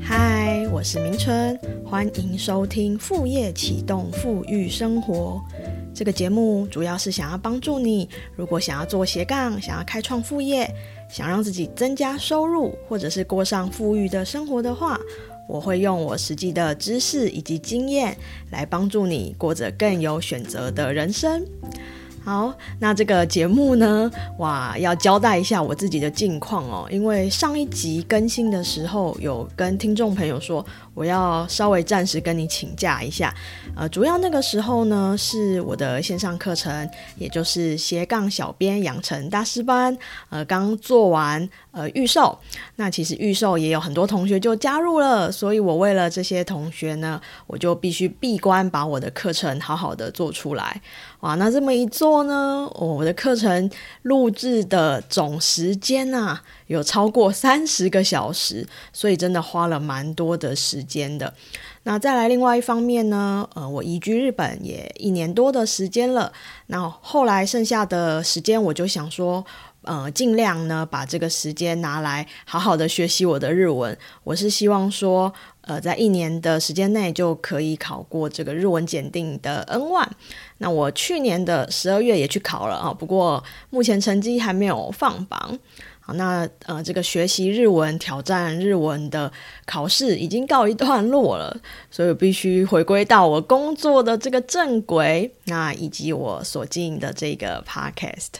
嗨，我是明春，欢迎收听副业启动富裕生活。这个节目主要是想要帮助你，如果想要做斜杠，想要开创副业，想让自己增加收入，或者是过上富裕的生活的话，我会用我实际的知识以及经验来帮助你过着更有选择的人生。好，那这个节目呢，哇，要交代一下我自己的近况哦，因为上一集更新的时候，有跟听众朋友说。我要稍微暂时跟你请假一下，呃，主要那个时候呢是我的线上课程，也就是斜杠小编养成大师班，呃，刚做完呃预售，那其实预售也有很多同学就加入了，所以我为了这些同学呢，我就必须闭关把我的课程好好的做出来，哇，那这么一做呢，我的课程录制的总时间啊。有超过三十个小时，所以真的花了蛮多的时间的。那再来另外一方面呢，呃，我移居日本也一年多的时间了。那后来剩下的时间，我就想说，呃，尽量呢把这个时间拿来好好的学习我的日文。我是希望说，呃，在一年的时间内就可以考过这个日文检定的 N one。那我去年的十二月也去考了啊，不过目前成绩还没有放榜。好，那呃，这个学习日文、挑战日文的考试已经告一段落了，所以必须回归到我工作的这个正轨，那以及我所经营的这个 podcast。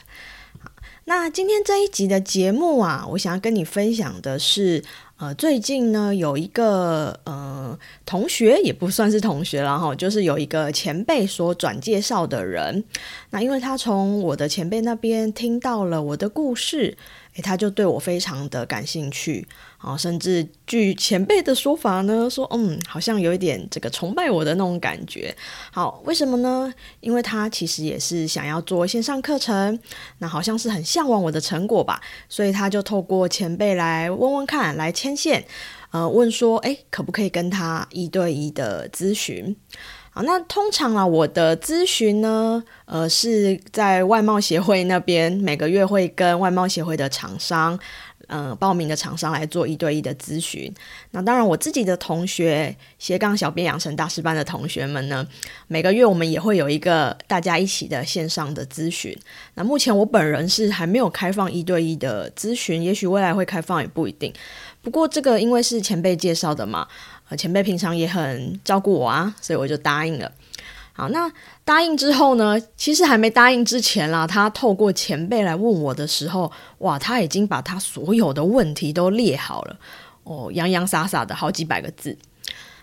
那今天这一集的节目啊，我想要跟你分享的是。呃，最近呢，有一个呃同学，也不算是同学了哈，就是有一个前辈所转介绍的人。那因为他从我的前辈那边听到了我的故事。诶他就对我非常的感兴趣，啊，甚至据前辈的说法呢，说嗯，好像有一点这个崇拜我的那种感觉。好，为什么呢？因为他其实也是想要做线上课程，那好像是很向往我的成果吧，所以他就透过前辈来问问看，来牵线，呃，问说，哎，可不可以跟他一对一的咨询？好，那通常啊，我的咨询呢，呃，是在外贸协会那边，每个月会跟外贸协会的厂商，呃，报名的厂商来做一对一的咨询。那当然，我自己的同学斜杠小编养成大师班的同学们呢，每个月我们也会有一个大家一起的线上的咨询。那目前我本人是还没有开放一对一的咨询，也许未来会开放，也不一定。不过这个因为是前辈介绍的嘛。呃，前辈平常也很照顾我啊，所以我就答应了。好，那答应之后呢，其实还没答应之前啦，他透过前辈来问我的时候，哇，他已经把他所有的问题都列好了，哦，洋洋洒洒的好几百个字。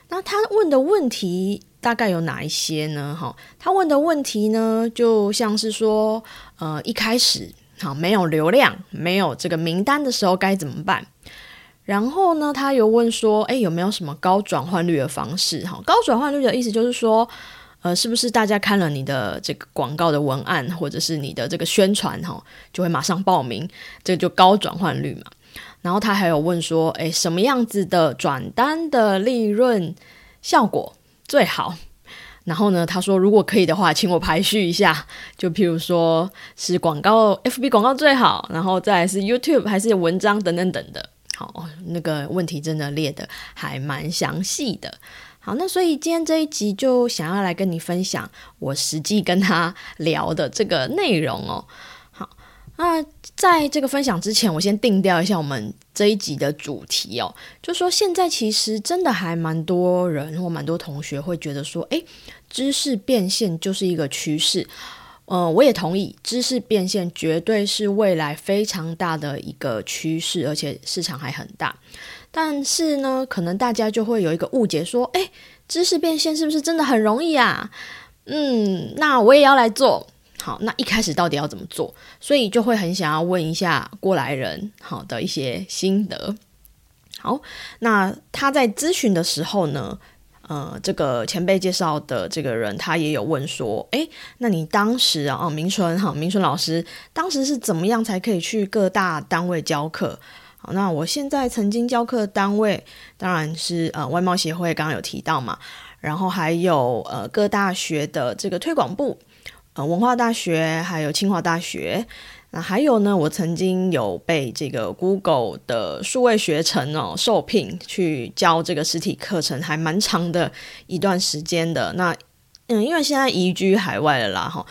那他问的问题大概有哪一些呢？哈，他问的问题呢，就像是说，呃，一开始好没有流量，没有这个名单的时候该怎么办？然后呢，他又问说：“哎，有没有什么高转换率的方式？哈，高转换率的意思就是说，呃，是不是大家看了你的这个广告的文案，或者是你的这个宣传，哈，就会马上报名？这就高转换率嘛。然后他还有问说：，哎，什么样子的转单的利润效果最好？然后呢，他说，如果可以的话，请我排序一下，就譬如说是广告，FB 广告最好，然后再是 YouTube 还是文章等等等的。”好，那个问题真的列的还蛮详细的。好，那所以今天这一集就想要来跟你分享我实际跟他聊的这个内容哦。好，那在这个分享之前，我先定调一下我们这一集的主题哦，就说现在其实真的还蛮多人或蛮多同学会觉得说，诶，知识变现就是一个趋势。呃，我也同意，知识变现绝对是未来非常大的一个趋势，而且市场还很大。但是呢，可能大家就会有一个误解，说：“哎，知识变现是不是真的很容易啊？”嗯，那我也要来做。好，那一开始到底要怎么做？所以就会很想要问一下过来人，好的一些心得。好，那他在咨询的时候呢？呃，这个前辈介绍的这个人，他也有问说，诶，那你当时啊，明春哈，明春老师当时是怎么样才可以去各大单位教课？那我现在曾经教课的单位，当然是呃外贸协会，刚刚有提到嘛，然后还有呃各大学的这个推广部，呃文化大学，还有清华大学。那还有呢，我曾经有被这个 Google 的数位学程哦受聘去教这个实体课程，还蛮长的一段时间的。那嗯，因为现在移居海外了啦，哈。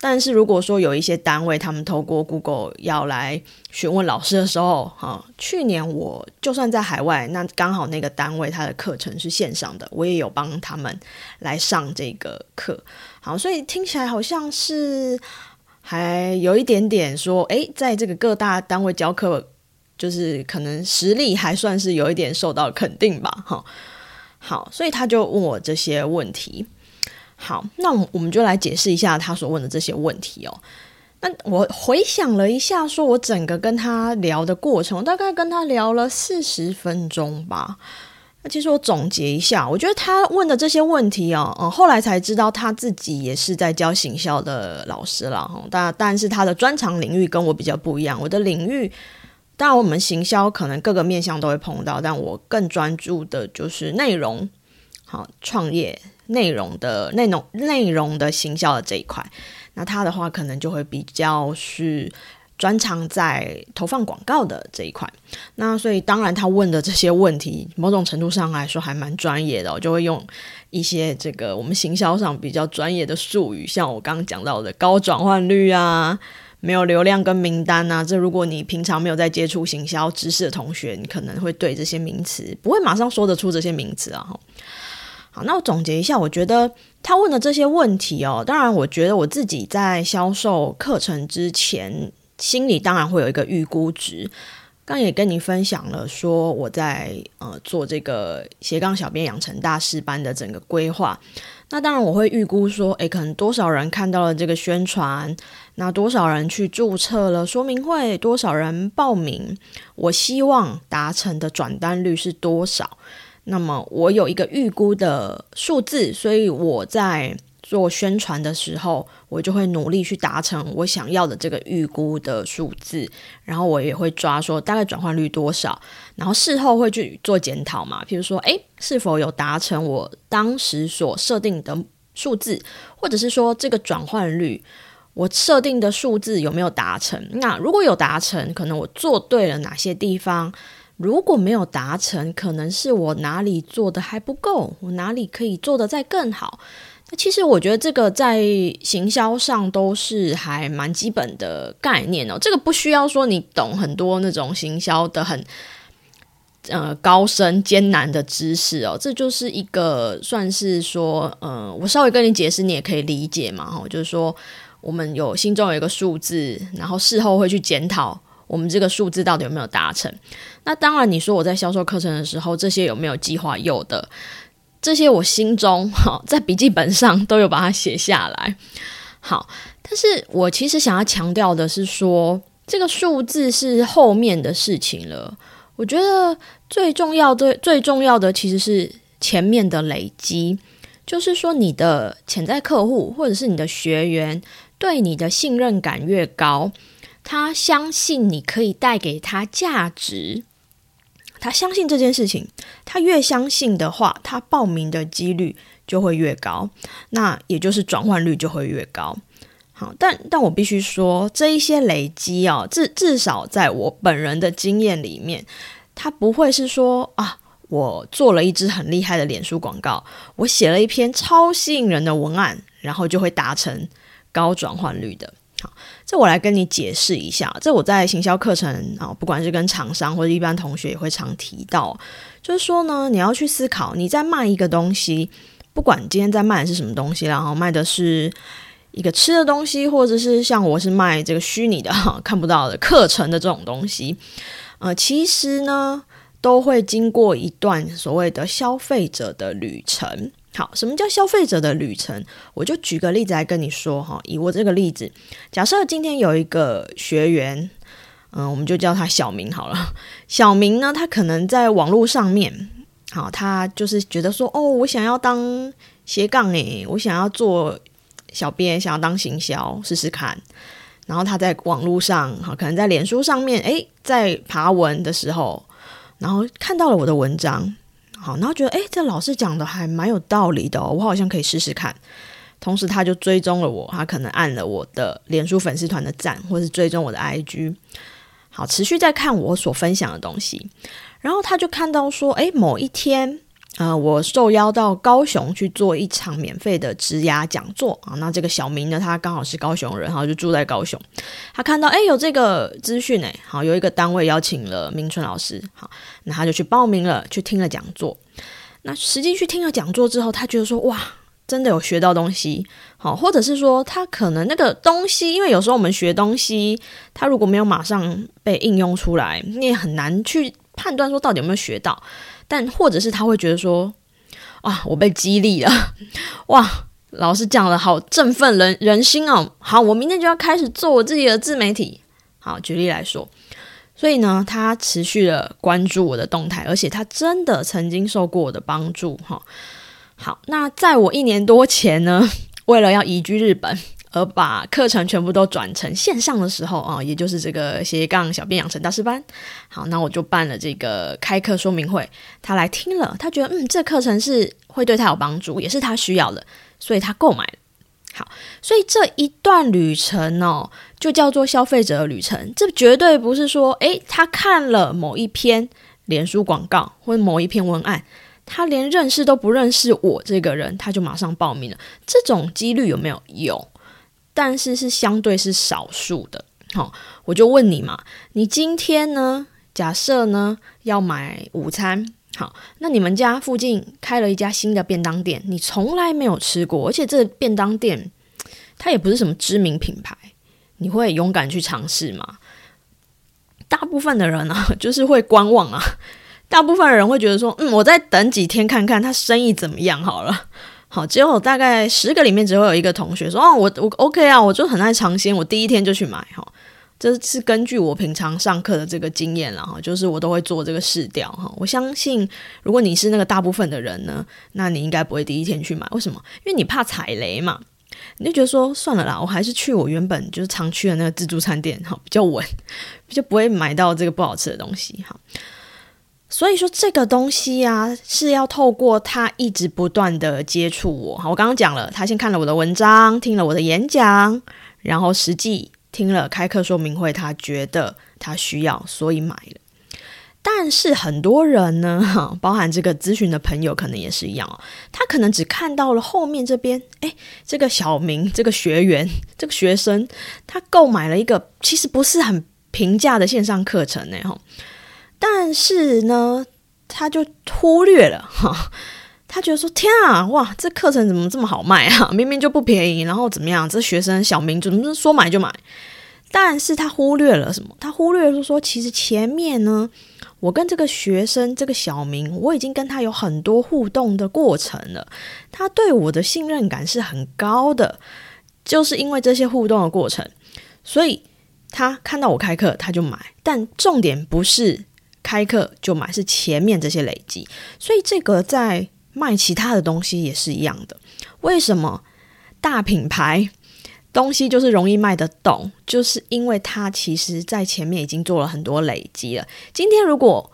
但是如果说有一些单位，他们透过 Google 要来询问老师的时候，哈，去年我就算在海外，那刚好那个单位他的课程是线上的，我也有帮他们来上这个课。好，所以听起来好像是还有一点点说，诶，在这个各大单位教课，就是可能实力还算是有一点受到肯定吧，哈。好，所以他就问我这些问题。好，那我们就来解释一下他所问的这些问题哦。那我回想了一下，说我整个跟他聊的过程，大概跟他聊了四十分钟吧。那其实我总结一下，我觉得他问的这些问题哦，嗯，后来才知道他自己也是在教行销的老师了哈。但但是他的专长领域跟我比较不一样，我的领域当然我们行销可能各个面向都会碰到，但我更专注的就是内容，好创业。内容的内容内容的行销的这一块，那他的话可能就会比较是专长在投放广告的这一块。那所以当然他问的这些问题，某种程度上来说还蛮专业的，我就会用一些这个我们行销上比较专业的术语，像我刚刚讲到的高转换率啊，没有流量跟名单啊，这如果你平常没有在接触行销知识的同学，你可能会对这些名词不会马上说得出这些名词啊。那我总结一下，我觉得他问的这些问题哦，当然，我觉得我自己在销售课程之前，心里当然会有一个预估值。刚也跟你分享了，说我在呃做这个斜杠小编养成大师班的整个规划。那当然，我会预估说，诶，可能多少人看到了这个宣传，那多少人去注册了说明会，多少人报名，我希望达成的转单率是多少。那么我有一个预估的数字，所以我在做宣传的时候，我就会努力去达成我想要的这个预估的数字，然后我也会抓说大概转换率多少，然后事后会去做检讨嘛，譬如说，诶，是否有达成我当时所设定的数字，或者是说这个转换率我设定的数字有没有达成？那如果有达成，可能我做对了哪些地方？如果没有达成，可能是我哪里做的还不够，我哪里可以做的再更好。那其实我觉得这个在行销上都是还蛮基本的概念哦。这个不需要说你懂很多那种行销的很呃高深艰难的知识哦。这就是一个算是说，呃，我稍微跟你解释，你也可以理解嘛。哈，就是说我们有心中有一个数字，然后事后会去检讨。我们这个数字到底有没有达成？那当然，你说我在销售课程的时候，这些有没有计划？有的，这些我心中哈在笔记本上都有把它写下来。好，但是我其实想要强调的是说，这个数字是后面的事情了。我觉得最重要的、最重要的其实是前面的累积，就是说你的潜在客户或者是你的学员对你的信任感越高。他相信你可以带给他价值，他相信这件事情，他越相信的话，他报名的几率就会越高，那也就是转换率就会越高。好，但但我必须说，这一些累积哦，至至少在我本人的经验里面，他不会是说啊，我做了一支很厉害的脸书广告，我写了一篇超吸引人的文案，然后就会达成高转换率的。这我来跟你解释一下。这我在行销课程啊，不管是跟厂商或者一般同学也会常提到，就是说呢，你要去思考，你在卖一个东西，不管今天在卖的是什么东西，然后卖的是一个吃的东西，或者是像我是卖这个虚拟的看不到的课程的这种东西，呃，其实呢，都会经过一段所谓的消费者的旅程。好，什么叫消费者的旅程？我就举个例子来跟你说哈。以我这个例子，假设今天有一个学员，嗯，我们就叫他小明好了。小明呢，他可能在网络上面，好，他就是觉得说，哦，我想要当斜杠诶，我想要做小编，想要当行销，试试看。然后他在网络上，好，可能在脸书上面，诶，在爬文的时候，然后看到了我的文章。好，然后觉得哎，这老师讲的还蛮有道理的，我好像可以试试看。同时他就追踪了我，他可能按了我的脸书粉丝团的赞，或是追踪我的 IG，好，持续在看我所分享的东西，然后他就看到说，诶，某一天。呃，我受邀到高雄去做一场免费的职涯讲座啊。那这个小明呢，他刚好是高雄人，然后就住在高雄。他看到哎有这个资讯哎，好有一个单位邀请了明春老师，好，那他就去报名了，去听了讲座。那实际去听了讲座之后，他觉得说哇，真的有学到东西，好，或者是说他可能那个东西，因为有时候我们学东西，他如果没有马上被应用出来，你也很难去判断说到底有没有学到。但或者是他会觉得说，哇，我被激励了，哇，老师讲的好振奋人人心哦。好，我明天就要开始做我自己的自媒体。好，举例来说，所以呢，他持续的关注我的动态，而且他真的曾经受过我的帮助。哈，好，那在我一年多前呢，为了要移居日本。而把课程全部都转成线上的时候啊，也就是这个斜杠小编养成大师班。好，那我就办了这个开课说明会，他来听了，他觉得嗯，这课程是会对他有帮助，也是他需要的，所以他购买了。好，所以这一段旅程哦，就叫做消费者的旅程。这绝对不是说，诶，他看了某一篇脸书广告或者某一篇文案，他连认识都不认识我这个人，他就马上报名了。这种几率有没有？有。但是是相对是少数的，好，我就问你嘛，你今天呢？假设呢要买午餐，好，那你们家附近开了一家新的便当店，你从来没有吃过，而且这便当店它也不是什么知名品牌，你会勇敢去尝试吗？大部分的人啊，就是会观望啊，大部分的人会觉得说，嗯，我再等几天看看他生意怎么样好了。好，只有大概十个里面只会有一个同学说：“哦，我我 OK 啊，我就很爱尝鲜，我第一天就去买。”哈，这是根据我平常上课的这个经验了哈，就是我都会做这个试调哈。我相信，如果你是那个大部分的人呢，那你应该不会第一天去买。为什么？因为你怕踩雷嘛，你就觉得说算了啦，我还是去我原本就是常去的那个自助餐店哈，比较稳，就不会买到这个不好吃的东西哈。所以说这个东西呀，是要透过他一直不断的接触我。好，我刚刚讲了，他先看了我的文章，听了我的演讲，然后实际听了开课说明会，他觉得他需要，所以买了。但是很多人呢，包含这个咨询的朋友，可能也是一样哦。他可能只看到了后面这边，诶，这个小明这个学员 这个学生，他购买了一个其实不是很平价的线上课程呢，哈。但是呢，他就忽略了 哈，他觉得说天啊，哇，这课程怎么这么好卖啊？明明就不便宜，然后怎么样？这学生小明怎么说买就买？但是他忽略了什么？他忽略了说，其实前面呢，我跟这个学生这个小明，我已经跟他有很多互动的过程了，他对我的信任感是很高的，就是因为这些互动的过程，所以他看到我开课他就买。但重点不是。开课就买是前面这些累积，所以这个在卖其他的东西也是一样的。为什么大品牌东西就是容易卖得动？就是因为它其实在前面已经做了很多累积了。今天如果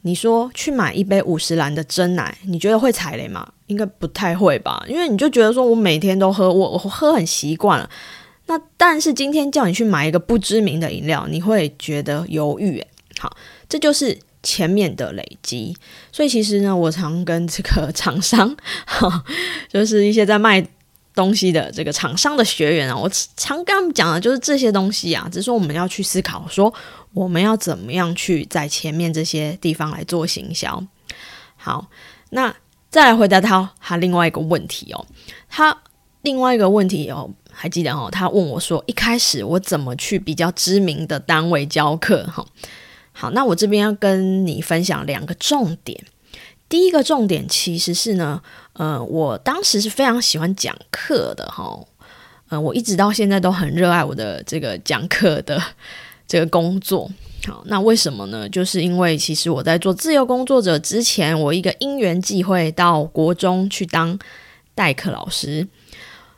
你说去买一杯五十兰的真奶，你觉得会踩雷吗？应该不太会吧，因为你就觉得说我每天都喝，我我喝很习惯了。那但是今天叫你去买一个不知名的饮料，你会觉得犹豫。好。这就是前面的累积，所以其实呢，我常跟这个厂商，就是一些在卖东西的这个厂商的学员啊，我常跟他们讲的就是这些东西啊，只是说我们要去思考，说我们要怎么样去在前面这些地方来做行销。好，那再来回答他他另外一个问题哦，他另外一个问题哦，还记得哦，他问我说，一开始我怎么去比较知名的单位教课哈？好，那我这边要跟你分享两个重点。第一个重点其实是呢，呃，我当时是非常喜欢讲课的哈，呃，我一直到现在都很热爱我的这个讲课的这个工作。好，那为什么呢？就是因为其实我在做自由工作者之前，我一个因缘际会到国中去当代课老师，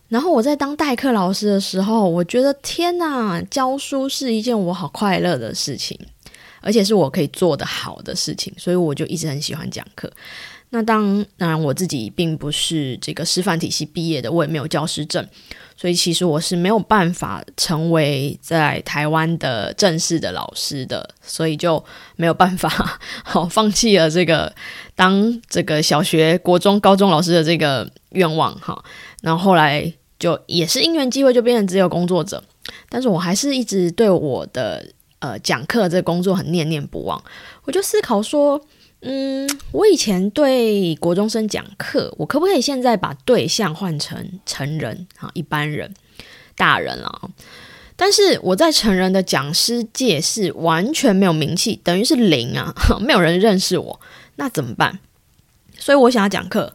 然后我在当代课老师的时候，我觉得天哪，教书是一件我好快乐的事情。而且是我可以做的好的事情，所以我就一直很喜欢讲课。那当当然我自己并不是这个师范体系毕业的，我也没有教师证，所以其实我是没有办法成为在台湾的正式的老师的，所以就没有办法好放弃了这个当这个小学、国中、高中老师的这个愿望哈。然后后来就也是因缘机会，就变成自由工作者。但是我还是一直对我的呃讲课这个工作很念念不忘。我就思考说，嗯，我以前对国中生讲课，我可不可以现在把对象换成成人啊，一般人、大人啊？但是我在成人的讲师界是完全没有名气，等于是零啊，没有人认识我，那怎么办？所以我想要讲课，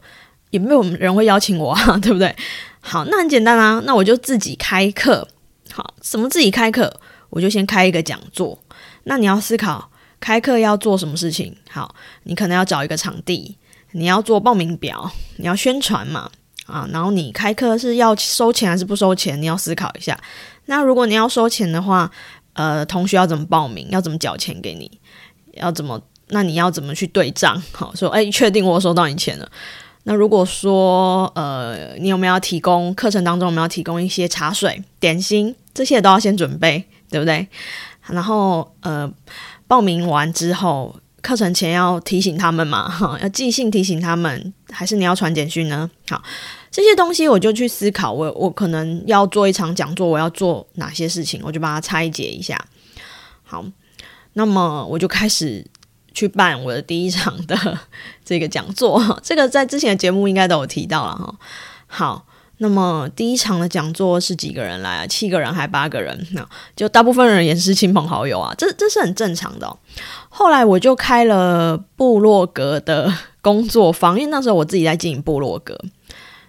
也没有人会邀请我啊，对不对？好，那很简单啊，那我就自己开课。好，什么自己开课，我就先开一个讲座。那你要思考开课要做什么事情？好，你可能要找一个场地，你要做报名表，你要宣传嘛，啊，然后你开课是要收钱还是不收钱？你要思考一下。那如果你要收钱的话，呃，同学要怎么报名？要怎么缴钱给你？要怎么？那你要怎么去对账？好，说哎，确定我收到你钱了。那如果说呃，你有没有要提供课程当中有没有提供一些茶水、点心？这些都要先准备，对不对？然后呃，报名完之后，课程前要提醒他们嘛，哈，要寄信提醒他们，还是你要传简讯呢？好，这些东西我就去思考，我我可能要做一场讲座，我要做哪些事情，我就把它拆解一下。好，那么我就开始去办我的第一场的 这个讲座，这个在之前的节目应该都有提到了哈。好。那么第一场的讲座是几个人来啊？七个人还八个人？那就大部分人也是亲朋好友啊，这这是很正常的。后来我就开了部落格的工作坊，因为那时候我自己在经营部落格，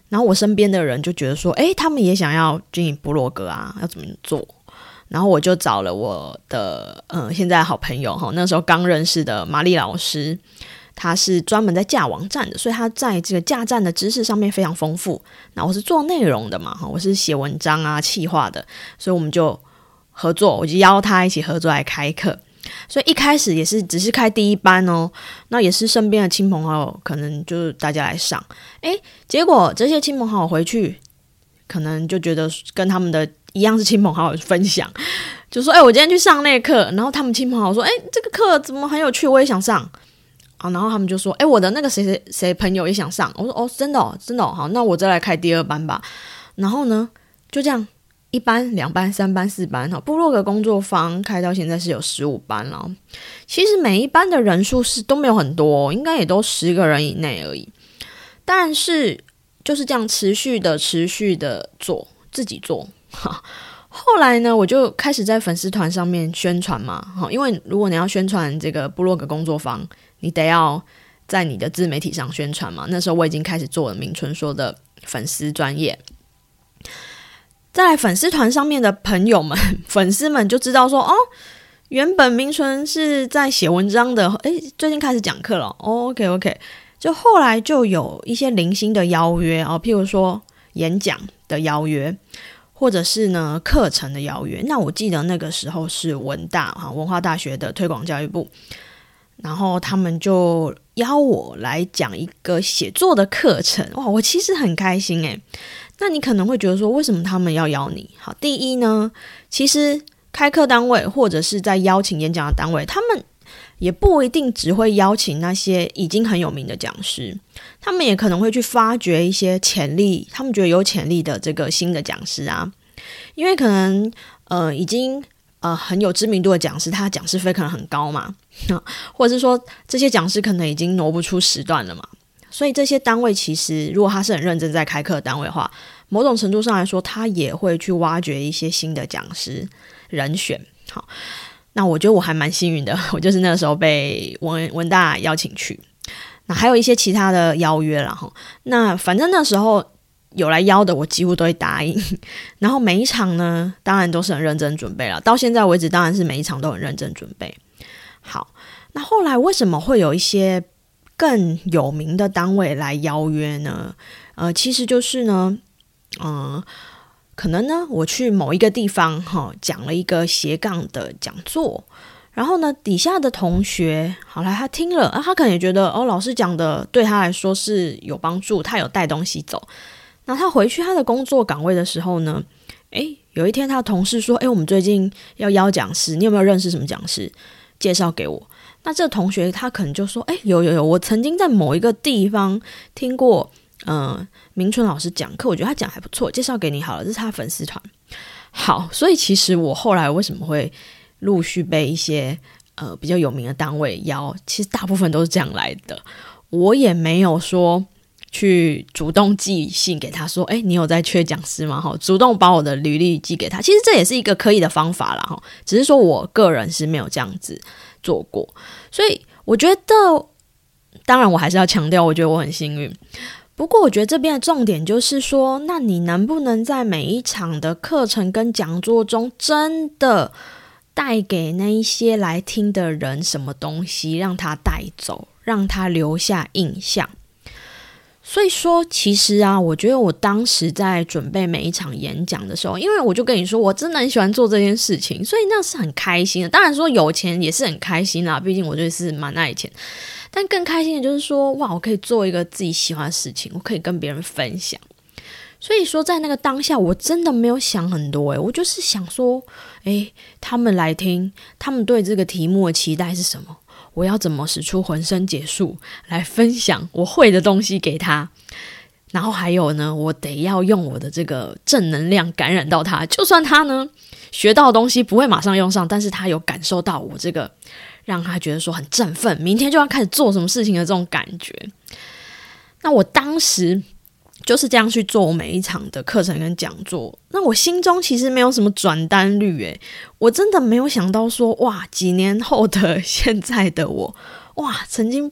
然后我身边的人就觉得说，诶，他们也想要经营部落格啊，要怎么做？然后我就找了我的嗯，现在好朋友哈，那时候刚认识的玛丽老师。他是专门在架网站的，所以他在这个架站的知识上面非常丰富。那我是做内容的嘛，哈，我是写文章啊、企划的，所以我们就合作，我就邀他一起合作来开课。所以一开始也是只是开第一班哦，那也是身边的亲朋好友，可能就是大家来上。诶，结果这些亲朋好友回去，可能就觉得跟他们的一样是亲朋好友分享，就说：“诶，我今天去上那课。”然后他们亲朋好友说：“诶，这个课怎么很有趣？我也想上。”啊，然后他们就说：“哎，我的那个谁谁谁朋友也想上。”我说：“哦，真的，哦，真的，好，那我再来开第二班吧。”然后呢，就这样，一班、两班、三班、四班，哈，部落格工作坊开到现在是有十五班了。其实每一班的人数是都没有很多，应该也都十个人以内而已。但是就是这样持续的、持续的做，自己做。哈，后来呢，我就开始在粉丝团上面宣传嘛，哈，因为如果你要宣传这个部落格工作坊。你得要在你的自媒体上宣传嘛？那时候我已经开始做了明春说的粉丝专业，在粉丝团上面的朋友们、粉丝们就知道说，哦，原本明春是在写文章的，诶，最近开始讲课了。OK OK，就后来就有一些零星的邀约哦，譬如说演讲的邀约，或者是呢课程的邀约。那我记得那个时候是文大哈文化大学的推广教育部。然后他们就邀我来讲一个写作的课程，哇，我其实很开心诶。那你可能会觉得说，为什么他们要邀你？好，第一呢，其实开课单位或者是在邀请演讲的单位，他们也不一定只会邀请那些已经很有名的讲师，他们也可能会去发掘一些潜力，他们觉得有潜力的这个新的讲师啊，因为可能呃已经。呃，很有知名度的讲师，他讲师费可能很高嘛，或者是说这些讲师可能已经挪不出时段了嘛，所以这些单位其实如果他是很认真在开课单位的话，某种程度上来说，他也会去挖掘一些新的讲师人选。好，那我觉得我还蛮幸运的，我就是那个时候被文文大邀请去，那还有一些其他的邀约了哈。那反正那时候。有来邀的，我几乎都会答应。然后每一场呢，当然都是很认真准备了。到现在为止，当然是每一场都很认真准备。好，那后来为什么会有一些更有名的单位来邀约呢？呃，其实就是呢，嗯，可能呢，我去某一个地方哈，讲了一个斜杠的讲座，然后呢，底下的同学，好来，他听了啊，他可能也觉得哦，老师讲的对他来说是有帮助，他有带东西走。那他回去他的工作岗位的时候呢，诶，有一天他的同事说，诶，我们最近要邀讲师，你有没有认识什么讲师？介绍给我。那这同学他可能就说，诶，有有有，我曾经在某一个地方听过，嗯，明春老师讲课，我觉得他讲还不错，介绍给你好了，这是他粉丝团。好，所以其实我后来为什么会？陆续被一些呃比较有名的单位邀，其实大部分都是这样来的。我也没有说去主动寄信给他说，哎，你有在缺讲师吗？哈，主动把我的履历寄给他，其实这也是一个可以的方法了哈。只是说我个人是没有这样子做过，所以我觉得，当然我还是要强调，我觉得我很幸运。不过我觉得这边的重点就是说，那你能不能在每一场的课程跟讲座中真的？带给那一些来听的人什么东西，让他带走，让他留下印象。所以说，其实啊，我觉得我当时在准备每一场演讲的时候，因为我就跟你说，我真的很喜欢做这件事情，所以那是很开心的。当然说有钱也是很开心啦，毕竟我就是蛮爱钱。但更开心的就是说，哇，我可以做一个自己喜欢的事情，我可以跟别人分享。所以说，在那个当下，我真的没有想很多，诶，我就是想说，诶，他们来听，他们对这个题目的期待是什么？我要怎么使出浑身解数来分享我会的东西给他？然后还有呢，我得要用我的这个正能量感染到他，就算他呢学到的东西不会马上用上，但是他有感受到我这个让他觉得说很振奋，明天就要开始做什么事情的这种感觉。那我当时。就是这样去做每一场的课程跟讲座，那我心中其实没有什么转单率，诶，我真的没有想到说，哇，几年后的现在的我，哇，曾经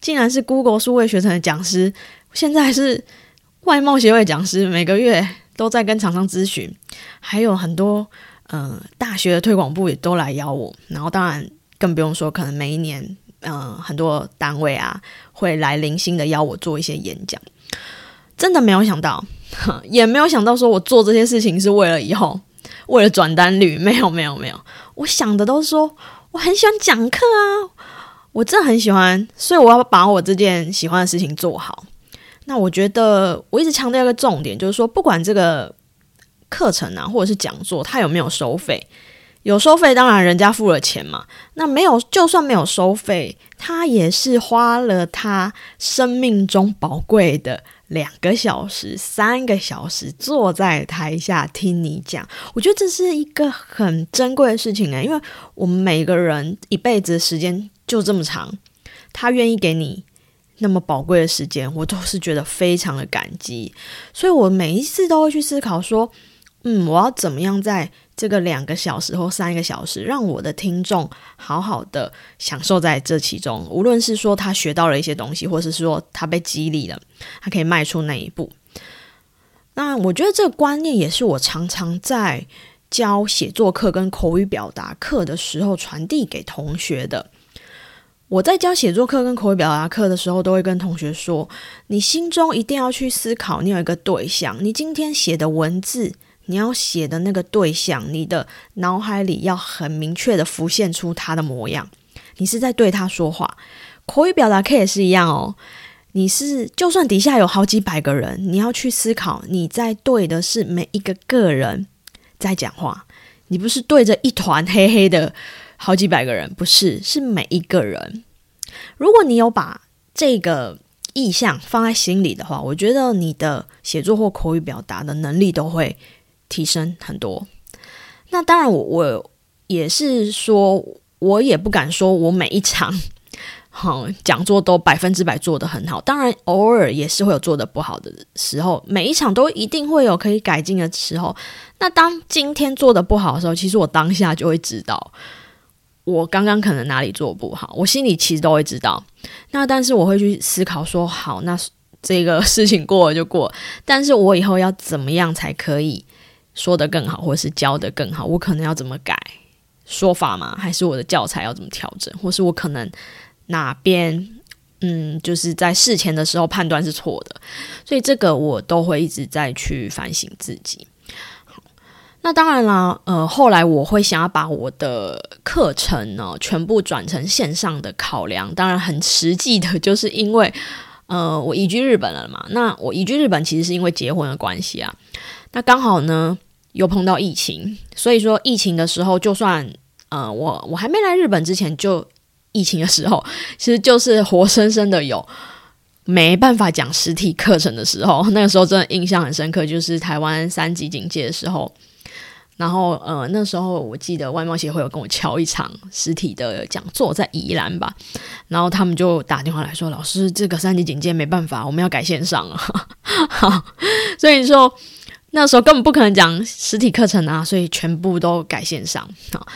竟然是 Google 数位学程的讲师，现在是外贸协会讲师，每个月都在跟厂商咨询，还有很多嗯大学的推广部也都来邀我，然后当然更不用说，可能每一年嗯很多单位啊会来零星的邀我做一些演讲。真的没有想到，也没有想到说我做这些事情是为了以后，为了转单率。没有，没有，没有。我想的都是说，我很喜欢讲课啊，我真的很喜欢，所以我要把我这件喜欢的事情做好。那我觉得我一直强调一个重点，就是说，不管这个课程啊，或者是讲座，它有没有收费，有收费，当然人家付了钱嘛。那没有，就算没有收费，他也是花了他生命中宝贵的。两个小时、三个小时坐在台下听你讲，我觉得这是一个很珍贵的事情呢。因为我们每个人一辈子的时间就这么长，他愿意给你那么宝贵的时间，我都是觉得非常的感激。所以我每一次都会去思考说，嗯，我要怎么样在。这个两个小时或三个小时，让我的听众好好的享受在这其中。无论是说他学到了一些东西，或是说他被激励了，他可以迈出那一步。那我觉得这个观念也是我常常在教写作课跟口语表达课的时候传递给同学的。我在教写作课跟口语表达课的时候，都会跟同学说：你心中一定要去思考，你有一个对象，你今天写的文字。你要写的那个对象，你的脑海里要很明确的浮现出他的模样。你是在对他说话，口语表达课也是一样哦。你是就算底下有好几百个人，你要去思考，你在对的是每一个个人在讲话，你不是对着一团黑黑的好几百个人，不是，是每一个人。如果你有把这个意向放在心里的话，我觉得你的写作或口语表达的能力都会。提升很多，那当然，我我也是说，我也不敢说我每一场 好讲座都百分之百做得很好。当然，偶尔也是会有做的不好的时候，每一场都一定会有可以改进的时候。那当今天做的不好的时候，其实我当下就会知道，我刚刚可能哪里做不好，我心里其实都会知道。那但是我会去思考说，好，那这个事情过了就过，但是我以后要怎么样才可以？说的更好，或者是教的更好，我可能要怎么改说法吗？还是我的教材要怎么调整？或是我可能哪边嗯，就是在事前的时候判断是错的，所以这个我都会一直在去反省自己。那当然啦，呃，后来我会想要把我的课程呢全部转成线上的考量。当然，很实际的，就是因为呃，我移居日本了嘛。那我移居日本其实是因为结婚的关系啊。那刚好呢又碰到疫情，所以说疫情的时候，就算呃我我还没来日本之前就疫情的时候，其实就是活生生的有。没办法讲实体课程的时候，那个时候真的印象很深刻，就是台湾三级警戒的时候。然后，呃，那时候我记得外贸协会有跟我敲一场实体的讲座，在宜兰吧。然后他们就打电话来说：“老师，这个三级警戒没办法，我们要改线上了。” 好，所以说那时候根本不可能讲实体课程啊，所以全部都改线上。好。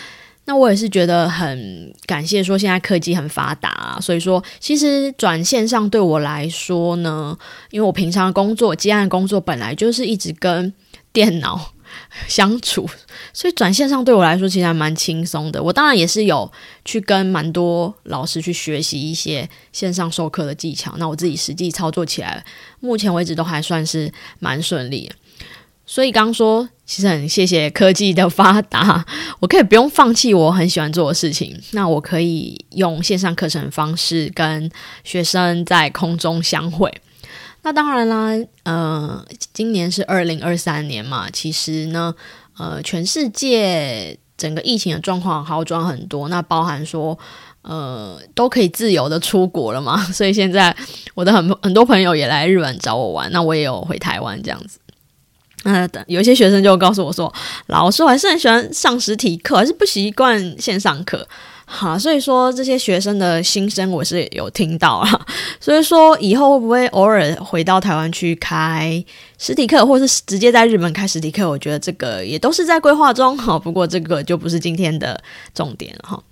那我也是觉得很感谢，说现在科技很发达啊，所以说其实转线上对我来说呢，因为我平常工作接案工作本来就是一直跟电脑相处，所以转线上对我来说其实还蛮轻松的。我当然也是有去跟蛮多老师去学习一些线上授课的技巧，那我自己实际操作起来，目前为止都还算是蛮顺利。所以刚说，其实很谢谢科技的发达，我可以不用放弃我很喜欢做的事情。那我可以用线上课程方式跟学生在空中相会。那当然啦，呃，今年是二零二三年嘛，其实呢，呃，全世界整个疫情的状况好转很多，那包含说，呃，都可以自由的出国了嘛。所以现在我的很很多朋友也来日本找我玩，那我也有回台湾这样子。嗯，有一些学生就告诉我说：“老师，我还是很喜欢上实体课，还是不习惯线上课。”好，所以说这些学生的心声我是有听到啊。所以说以后会不会偶尔回到台湾去开实体课，或是直接在日本开实体课？我觉得这个也都是在规划中。哈，不过这个就不是今天的重点了哈。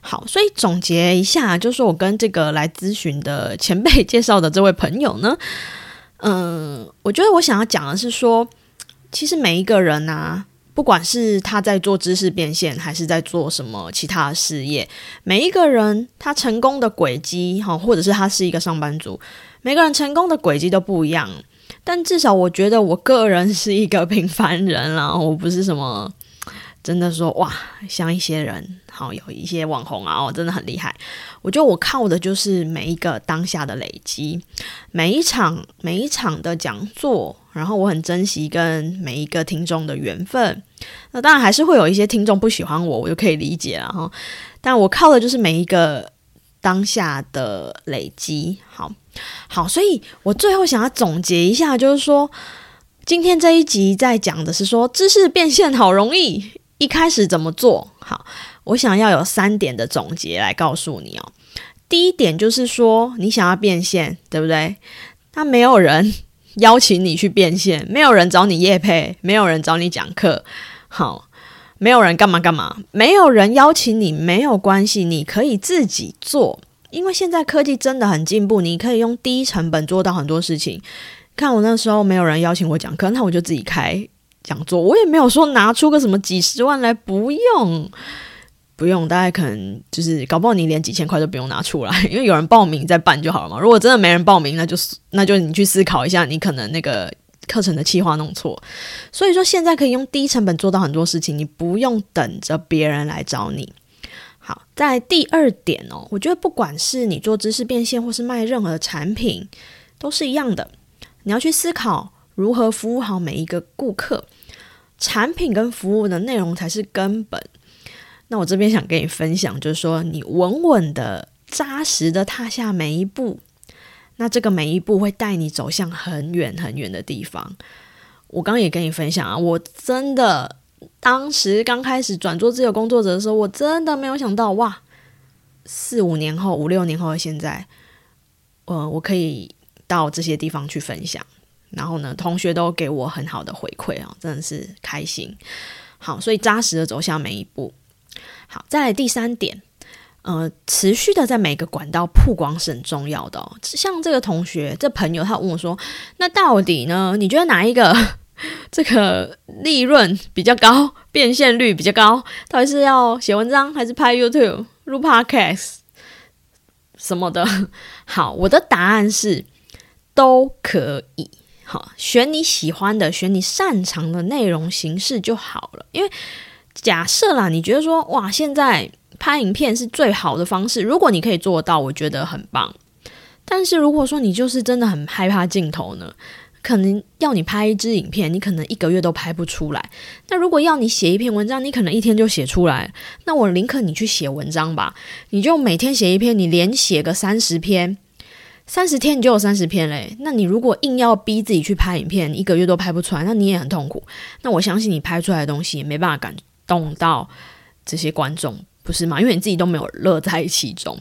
好，所以总结一下，就是我跟这个来咨询的前辈 介绍的这位朋友呢，嗯，我觉得我想要讲的是说。其实每一个人呐，不管是他在做知识变现，还是在做什么其他的事业，每一个人他成功的轨迹，哈，或者是他是一个上班族，每个人成功的轨迹都不一样。但至少我觉得，我个人是一个平凡人啦，我不是什么。真的说哇，像一些人，好有一些网红啊，哦，真的很厉害。我觉得我靠的就是每一个当下的累积，每一场每一场的讲座，然后我很珍惜跟每一个听众的缘分。那当然还是会有一些听众不喜欢我，我就可以理解了哈。但我靠的就是每一个当下的累积。好好，所以我最后想要总结一下，就是说今天这一集在讲的是说知识变现好容易。一开始怎么做好？我想要有三点的总结来告诉你哦。第一点就是说，你想要变现，对不对？那没有人邀请你去变现，没有人找你夜配，没有人找你讲课，好，没有人干嘛干嘛，没有人邀请你，没有关系，你可以自己做，因为现在科技真的很进步，你可以用低成本做到很多事情。看我那时候没有人邀请我讲课，那我就自己开。讲座我也没有说拿出个什么几十万来，不用，不用，大概可能就是搞不好你连几千块都不用拿出来，因为有人报名再办就好了嘛。如果真的没人报名，那就是那就你去思考一下，你可能那个课程的计划弄错。所以说现在可以用低成本做到很多事情，你不用等着别人来找你。好，在第二点哦，我觉得不管是你做知识变现或是卖任何的产品，都是一样的，你要去思考如何服务好每一个顾客。产品跟服务的内容才是根本。那我这边想跟你分享，就是说你稳稳的、扎实的踏下每一步，那这个每一步会带你走向很远很远的地方。我刚刚也跟你分享啊，我真的当时刚开始转做自由工作者的时候，我真的没有想到哇，四五年后、五六年后的现在，呃，我可以到这些地方去分享。然后呢，同学都给我很好的回馈啊，真的是开心。好，所以扎实的走向每一步。好，再来第三点，呃，持续的在每个管道曝光是很重要的哦。像这个同学，这朋友他问我说：“那到底呢？你觉得哪一个 这个利润比较高，变现率比较高？到底是要写文章，还是拍 YouTube、录 Podcast 什么的？”好，我的答案是都可以。好，选你喜欢的，选你擅长的内容形式就好了。因为假设啦，你觉得说哇，现在拍影片是最好的方式，如果你可以做到，我觉得很棒。但是如果说你就是真的很害怕镜头呢？可能要你拍一支影片，你可能一个月都拍不出来。那如果要你写一篇文章，你可能一天就写出来。那我宁可你去写文章吧，你就每天写一篇，你连写个三十篇，三十天你就有三十篇嘞。那你如果硬要逼自己去拍影片，一个月都拍不出来，那你也很痛苦。那我相信你拍出来的东西也没办法感动到这些观众。不是吗？因为你自己都没有乐在其中，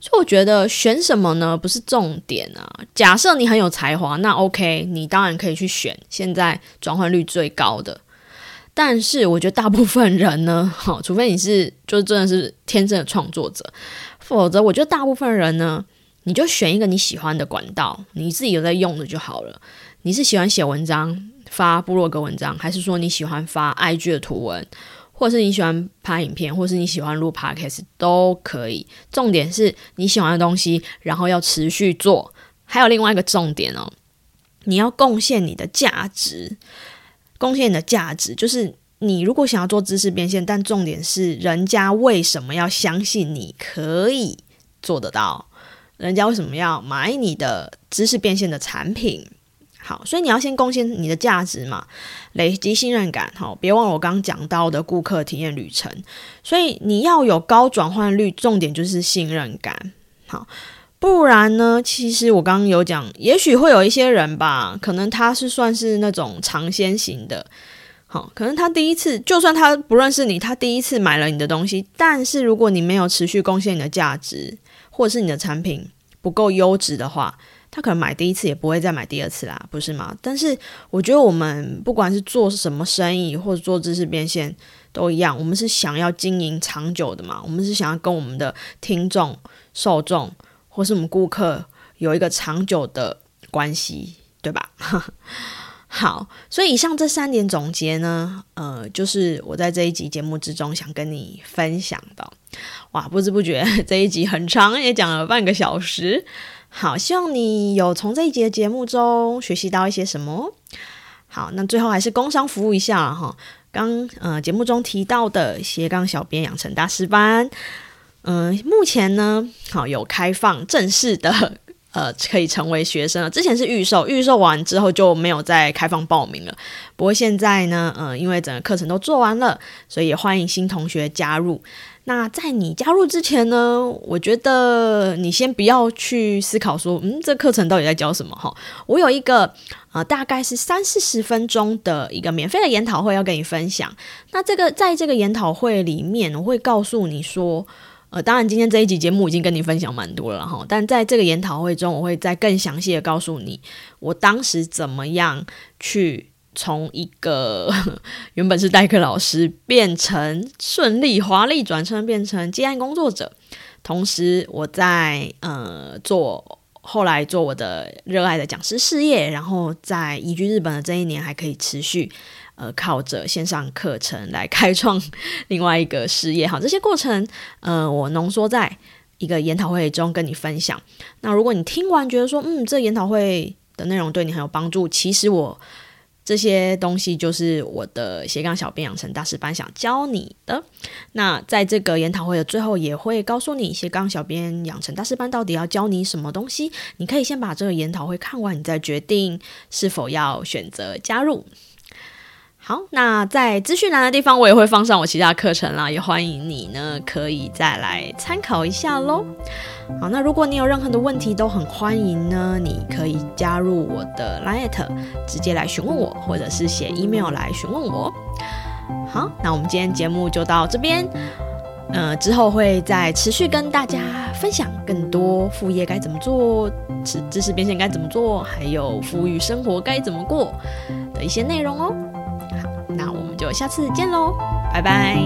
所以我觉得选什么呢？不是重点啊。假设你很有才华，那 OK，你当然可以去选现在转换率最高的。但是我觉得大部分人呢，哈，除非你是就真的是天生的创作者，否则我觉得大部分人呢，你就选一个你喜欢的管道，你自己有在用的就好了。你是喜欢写文章发部落格文章，还是说你喜欢发 IG 的图文？或是你喜欢拍影片，或是你喜欢录 podcast 都可以。重点是你喜欢的东西，然后要持续做。还有另外一个重点哦，你要贡献你的价值。贡献你的价值，就是你如果想要做知识变现，但重点是人家为什么要相信你可以做得到？人家为什么要买你的知识变现的产品？好，所以你要先贡献你的价值嘛，累积信任感。好，别忘了我刚刚讲到的顾客体验旅程。所以你要有高转换率，重点就是信任感。好，不然呢？其实我刚刚有讲，也许会有一些人吧，可能他是算是那种尝鲜型的。好，可能他第一次，就算他不认识你，他第一次买了你的东西，但是如果你没有持续贡献你的价值，或者是你的产品不够优质的话，他可能买第一次也不会再买第二次啦，不是吗？但是我觉得我们不管是做什么生意或者做知识变现都一样，我们是想要经营长久的嘛，我们是想要跟我们的听众、受众或是我们顾客有一个长久的关系，对吧？好，所以以上这三点总结呢，呃，就是我在这一集节目之中想跟你分享的。哇，不知不觉 这一集很长，也讲了半个小时。好，希望你有从这一节节目中学习到一些什么。好，那最后还是工商服务一下哈。刚呃节目中提到的斜杠小编养成大师班，嗯，目前呢好有开放正式的呃可以成为学生了。之前是预售，预售完之后就没有再开放报名了。不过现在呢，呃，因为整个课程都做完了，所以也欢迎新同学加入。那在你加入之前呢，我觉得你先不要去思考说，嗯，这课程到底在教什么哈。我有一个呃，大概是三四十分钟的一个免费的研讨会要跟你分享。那这个在这个研讨会里面，我会告诉你说，呃，当然今天这一集节目已经跟你分享蛮多了哈，但在这个研讨会中，我会再更详细的告诉你，我当时怎么样去。从一个 原本是代课老师，变成顺利华丽转身变成接案工作者，同时我在呃做后来做我的热爱的讲师事业，然后在移居日本的这一年还可以持续呃靠着线上课程来 开创另外一个事业。好，这些过程呃我浓缩在一个研讨会中跟你分享。那如果你听完觉得说嗯这研讨会的内容对你很有帮助，其实我。这些东西就是我的斜杠小编养成大师班想教你的。那在这个研讨会的最后，也会告诉你斜杠小编养成大师班到底要教你什么东西。你可以先把这个研讨会看完，你再决定是否要选择加入。好，那在资讯栏的地方，我也会放上我其他课程啦，也欢迎你呢可以再来参考一下喽。好，那如果你有任何的问题，都很欢迎呢，你可以加入我的 Line，直接来询问我，或者是写 email 来询问我。好，那我们今天节目就到这边，呃，之后会再持续跟大家分享更多副业该怎么做，知知识变现该怎么做，还有富裕生活该怎么过的一些内容哦。那我们就下次见喽拜拜。